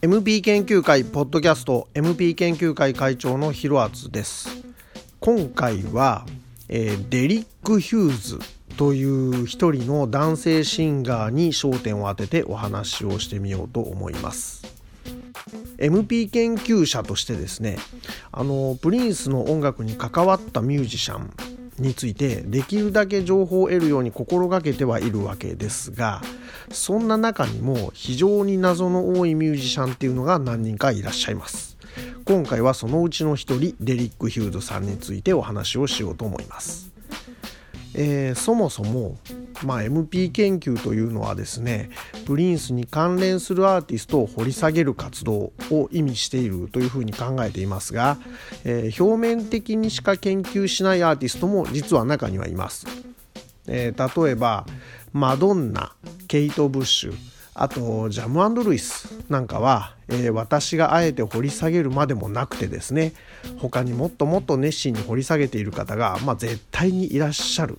MP 研究会ポッドキャスト。MP 研究会会長のヒロアツです。今回は、えー、デリック・ヒューズという一人の男性シンガーに焦点を当ててお話をしてみようと思います。MP 研究者としてですねあのプリンスの音楽に関わったミュージシャンについてできるだけ情報を得るように心がけてはいるわけですがそんな中にも非常に謎の多いミュージシャンっていうのが何人かいらっしゃいます。今回はそのうちの一人デリック・ヒューズさんについてお話をしようと思います。えー、そもそも、まあ、MP 研究というのはですねプリンスに関連するアーティストを掘り下げる活動を意味しているというふうに考えていますが、えー、表面的にしか研究しないアーティストも実は中にはいます、えー、例えばマドンナケイト・ブッシュあとジャムルイスなんかは、えー、私があえて掘り下げるまでもなくてですね他にもっともっと熱心に掘り下げている方が、まあ、絶対にいらっしゃる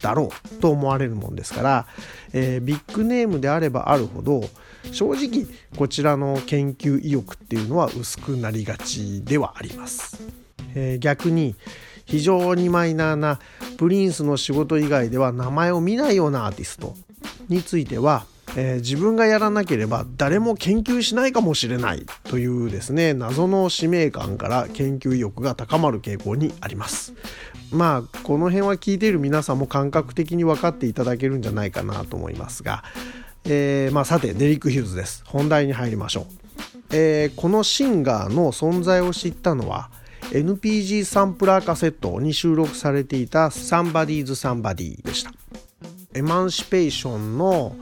だろうと思われるもんですから、えー、ビッグネームであればあるほど正直こちらの研究意欲っていうのは薄くなりがちではあります。えー、逆に非常にマイナーなプリンスの仕事以外では名前を見ないようなアーティストについてはえー、自分がやらなければ誰も研究しないかもしれないというですね謎の使命感から研究意欲が高まる傾向にあります。まあこの辺は聞いている皆さんも感覚的に分かっていただけるんじゃないかなと思いますが、えー、まあ、さてデリック・ヒューズです。本題に入りましょう、えー、このシンガーの存在を知ったのは NPG サンプラーカセットに収録されていた Somebody's Somebody でした。 Emancipation の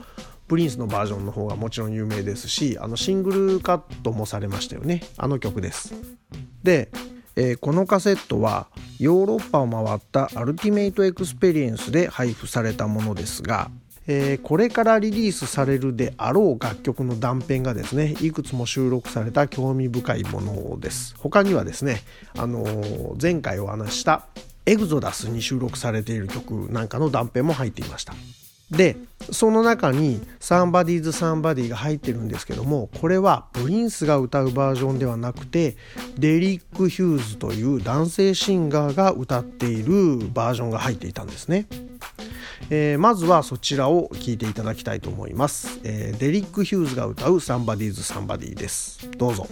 プリンスのバージョンの方がもちろん有名ですしあのシングルカットもされましたよね。あの曲です。で、えー、このカセットはヨーロッパを回った Ultimate Experience で配布されたものですがえー、これからリリースされるであろう楽曲の断片がですねいくつも収録された興味深いものです。他にはですね、あのー、前回お話した Exodus に収録されている曲なんかの断片も入っていました。でその中に「Somebody's Somebody」が入ってるんですけどもこれはプリンスが歌うバージョンではなくてデリック・ヒューズという男性シンガーが歌っているバージョンが入っていたんですね。えー、まずはそちらを聴いていただきたいと思います。えー、デリック・ヒューズが歌う「Somebody's Somebody」です。どうぞ。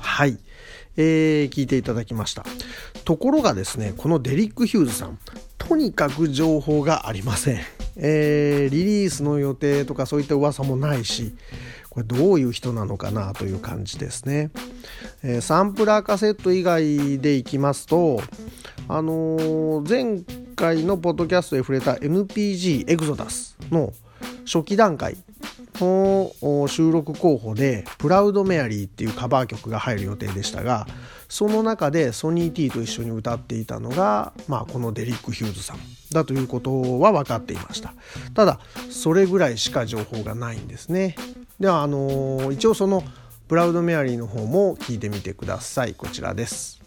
はい、えー、聞いていただきました。ところがですねこのデリック・ヒューズさんとにかく情報がありません、えー、リリースの予定とかそういった噂もないしこれどういう人なのかなという感じですね、えー、サンプラーカセット以外でいきますとあのー、前回のポッドキャストで触れた NPG エグゾダスの初期段階の収録候補で「プラウドメアリー」っていうカバー曲が入る予定でしたがその中でソニー T と一緒に歌っていたのが、まあ、このデリック・ヒューズさんだということは分かっていました。ただそれぐらいしか情報がないんですね。ではあのー、一応その「ブラウドメアリー」の方も聞いてみてください。こちらです。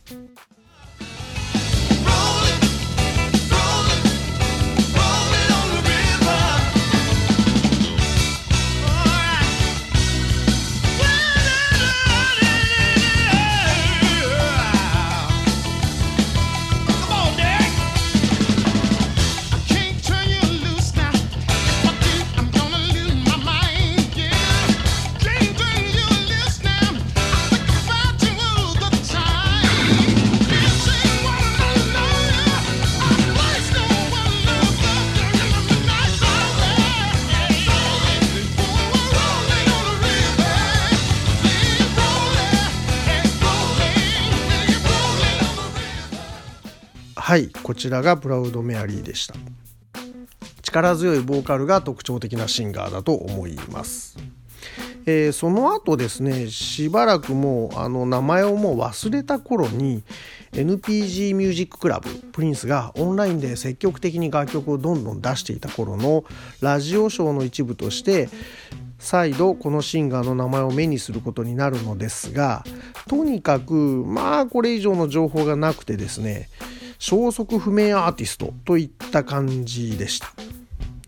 はいこちらが Proud Mary でした。力強いボーカルが特徴的なシンガーだと思います。えー、その後ですねしばらくもうあの名前をもう忘れた頃に NPG ミュージッククラブプリンスがオンラインで積極的に楽曲をどんどん出していた頃のラジオショーの一部として再度このシンガーの名前を目にすることになるのですがとにかくまあこれ以上の情報がなくてですね消息不明アーティストといった感じでした。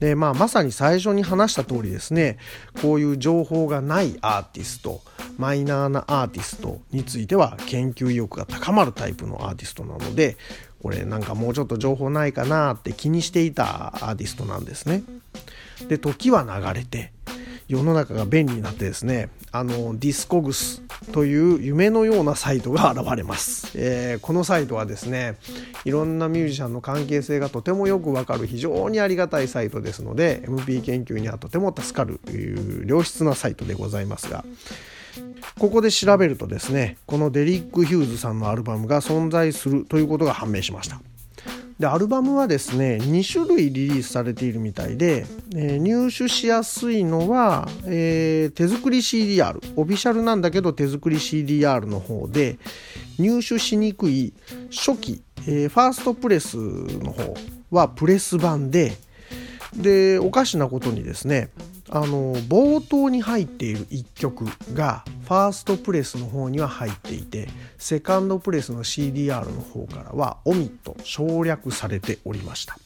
でまあ、まさに最初に話した通りですねこういう情報がないアーティストマイナーなアーティストについては研究意欲が高まるタイプのアーティストなのでこれなんかもうちょっと情報ないかなって気にしていたアーティストなんですね。で時は流れて世の中が便利になってですねあのディスコグスという夢のようなサイトが現れます、えー、このサイトはですねいろんなミュージシャンの関係性がとてもよくわかる非常にありがたいサイトですので MP 研究にはとても助かるという良質なサイトでございますがここで調べるとですねこのデリック・ヒューズさんのアルバムが存在するということが判明しました。でアルバムはですね2種類リリースされているみたいで、えー、入手しやすいのは、えー、手作り CDR オフィシャルなんだけど手作り CDR の方で入手しにくい初期、えー、ファーストプレスの方はプレス版ででおかしなことにですねあの冒頭に入っている1曲がファーストプレスの方には入っていてセカンドプレスの CDR の方からはオミット省略されておりました。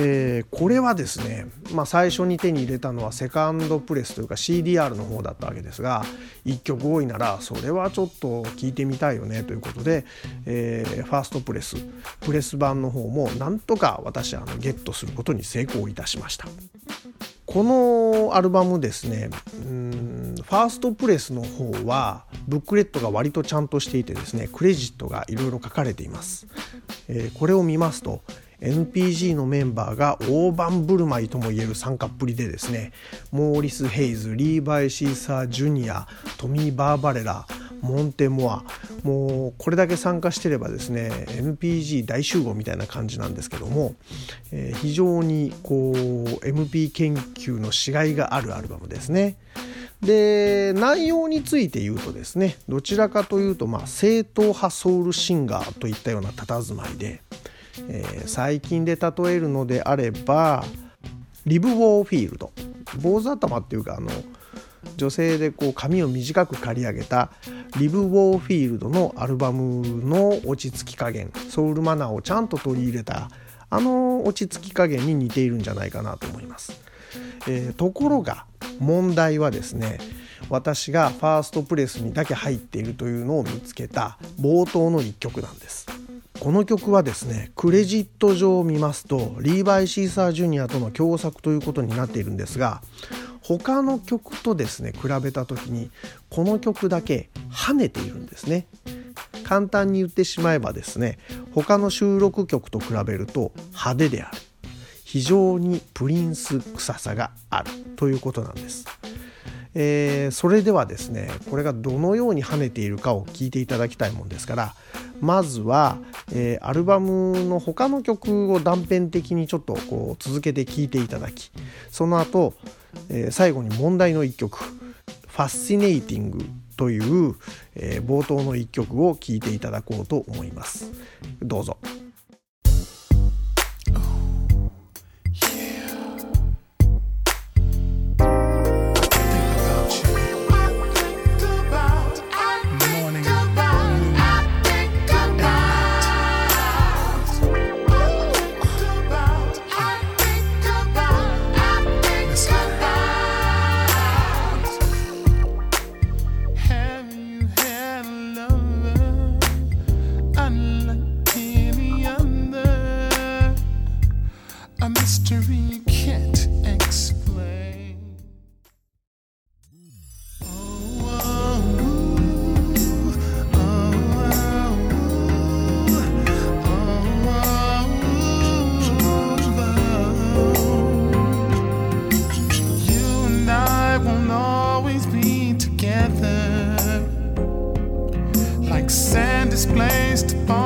えー、これはですね、まあ、最初に手に入れたのはセカンドプレスというか CDR の方だったわけですが1曲多いならそれはちょっと聞いてみたいよねということで、えー、ファーストプレスプレス版の方もなんとか私あのゲットすることに成功いたしました。このアルバムですねうんファーストプレスの方はブックレットが割とちゃんとしていてですねクレジットがいろいろ書かれています、えー、これを見ますと NPG のメンバーが大盤振る舞いともいえる参加っぷりでですねモーリス・ヘイズリーバイ・シーサー・ジュニアトミー・バーバレラモンテモアもうこれだけ参加してればですね NPG 大集合みたいな感じなんですけども、えー、非常にこう MP 研究のしがいがあるアルバムですね。で内容について言うとですねどちらかというとまあ正統派ソウルシンガーといったような佇まいで、えー、最近で例えるのであればリブ・ウォーフィールド坊主頭っていうかあの女性でこう髪を短く刈り上げたリブ・ウォーフィールドのアルバムの落ち着き加減ソウルマナーをちゃんと取り入れたあの落ち着き加減に似ているんじゃないかなと思います。えー、ところが問題はですね私がファーストプレスにだけ入っているというのを見つけた冒頭の一曲なんです。この曲はですねクレジット上を見ますとリーバイ・シーサー・ジュニアとの共作ということになっているんですが他の曲とですね比べた時にこの曲だけ跳ねているんですね。簡単に言ってしまえばですね他の収録曲と比べると派手である。非常にプリンス臭さがある。ということなんです、えー、それではですねこれがどのように跳ねているかを聞いていただきたいもんですからまずは、えー、アルバムの他の曲を断片的にちょっとこう続けて聴いていただきその後えー、最後に問題の1曲「ファスシネイティング」という、えー、冒頭の1曲を聴いていただこうと思います。どうぞ。sand is placed upon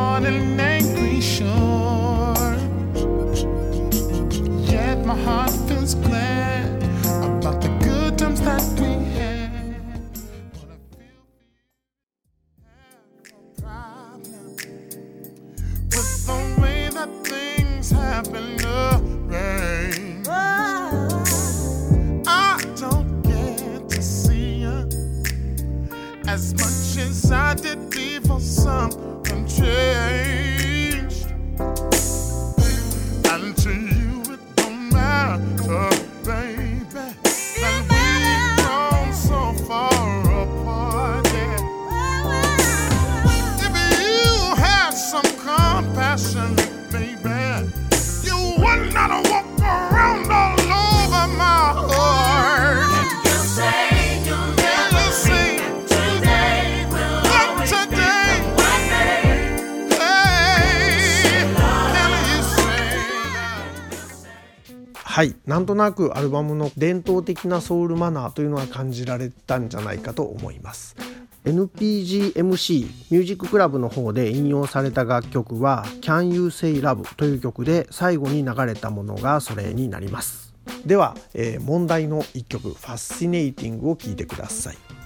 はい。なんとなくアルバムの伝統的なソウルマナーというのは感じられたんじゃないかと思います。NPGMC ミュージッククラブの方で引用された楽曲は Can You Say Love という曲で最後に流れたものがそれになります。では、えー問題の1曲 Fascinating を聴いてください。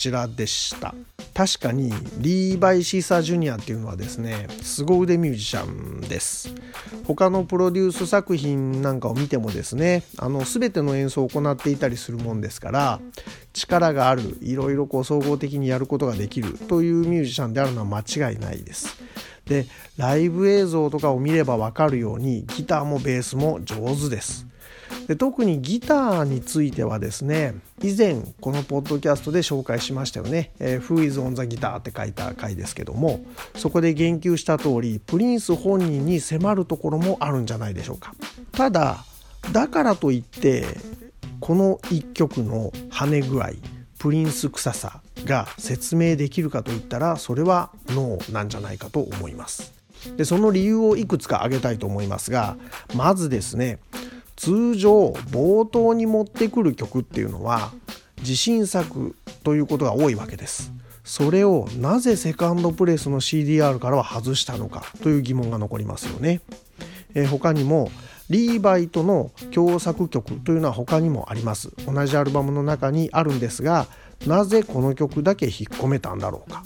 ちらでした。確かにリーバイ・シーサー・ジュニアっていうのはですね凄腕ミュージシャンです。他のプロデュース作品なんかを見てもですねあの全ての演奏を行っていたりするもんですから力があるいろいろこう総合的にやることができるというミュージシャンであるのは間違いないです。でライブ映像とかを見れば分かるようにギターもベースも上手です。で特にギターについてはですね以前このポッドキャストで紹介しましたよね「えー Who is on the guitar」って書いた回ですけどもそこで言及した通りプリンス本人に迫るところもあるんじゃないでしょうか。ただだからといってこの一曲の跳ね具合プリンス臭さが説明できるかといったらそれはノーなんじゃないかと思います。でその理由をいくつか挙げたいと思いますがまずですね通常冒頭に持ってくる曲っていうのは自信作ということが多いわけです。それをなぜセカンドプレスの CDR からは外したのかという疑問が残りますよね、えー他にもリーバイとの共作曲というのは他にもあります。同じアルバムの中にあるんですがなぜこの曲だけ引っ込めたんだろうか。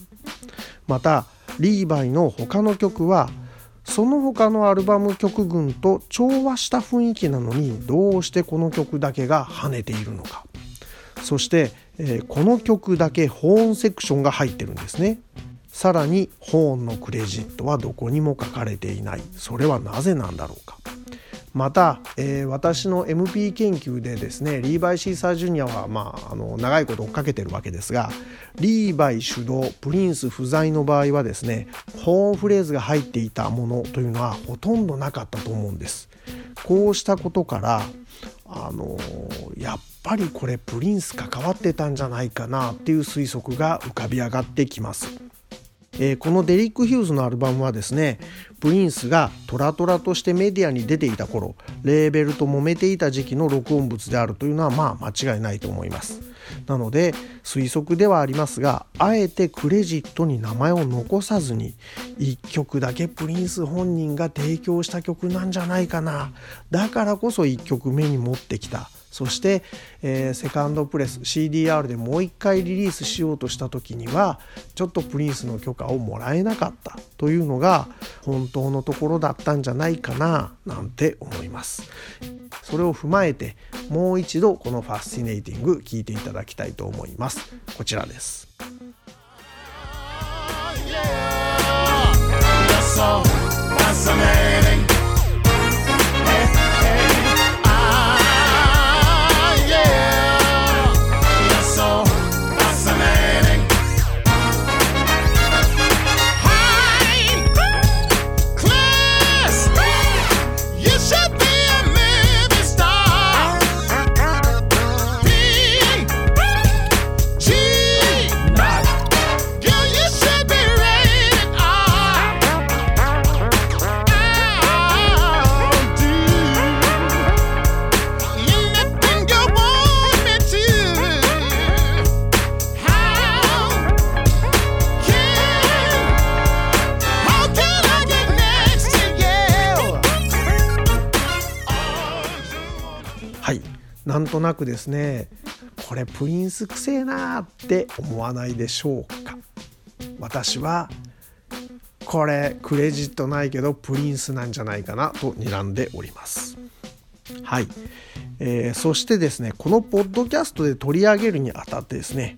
またリーバイの他の曲はその他のアルバム曲群と調和した雰囲気なのにどうしてこの曲だけが跳ねているのか。そして、えーこの曲だけホーンセクションが入ってるんですね。さらにホーンのクレジットはどこにも書かれていない。それはなぜなんだろうか。また、えー私の MP 研究でですねリーバイ・シーサー・ジュニアは、まあ、あの長いこと追っかけてるわけですがリーバイ主導プリンス不在の場合はですねホーンフレーズが入っていたものというのはほとんどなかったと思うんです。こうしたことからあのやっぱりこれプリンス関わってたんじゃないかなっていう推測が浮かび上がってきます。えーこのデリック・ヒューズのアルバムはですねプリンスがトラトラとしてメディアに出ていた頃レーベルと揉めていた時期の録音物であるというのはまあ間違いないと思います。なので推測ではありますがあえてクレジットに名前を残さずに1曲だけプリンス本人が提供した曲なんじゃないかな。だからこそ1曲目に持ってきた。そして、えーセカンドプレス CDR でもう一回リリースしようとした時にはちょっとプリンスの許可をもらえなかったというのが本当のところだったんじゃないかななんて思います。それを踏まえてもう一度この「ファスティネイティング」聴いていただきたいと思います。こちらです。You're so fascinating. なんとなくですねこれプリンスくせえなーって思わないでしょうか？私はこれクレジットないけどプリンスなんじゃないかなと睨んでおります。はい、えーそしてですねこのポッドキャストで取り上げるにあたってですね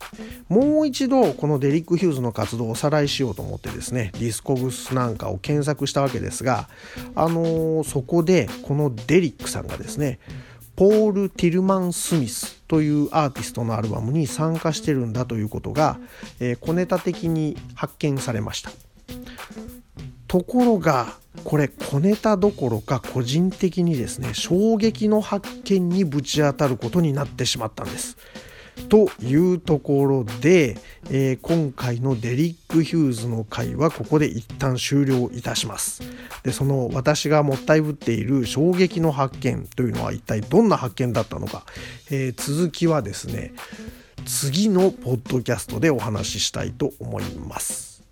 もう一度このデリック・ヒューズの活動をおさらいしようと思ってですねディスコグスなんかを検索したわけですがあのーそこでこのデリックさんがですねポール・ティルマン・スミスというアーティストのアルバムに参加してるんだということが、えー小ネタ的に発見されましたところがこれ小ネタどころか個人的にですね衝撃の発見にぶち当たることになってしまったんです。というところで、えー今回のデリック・ヒューズの回はここで一旦終了いたします。でその私がもったいぶっている衝撃の発見というのは一体どんな発見だったのか、えー続きはですね次のポッドキャストでお話ししたいと思います。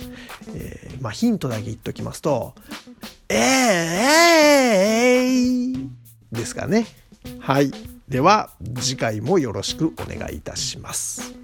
えーまあヒントだけ言っときますと「えー、えー、ですかね。はい。では次回もよろしくお願いいたします。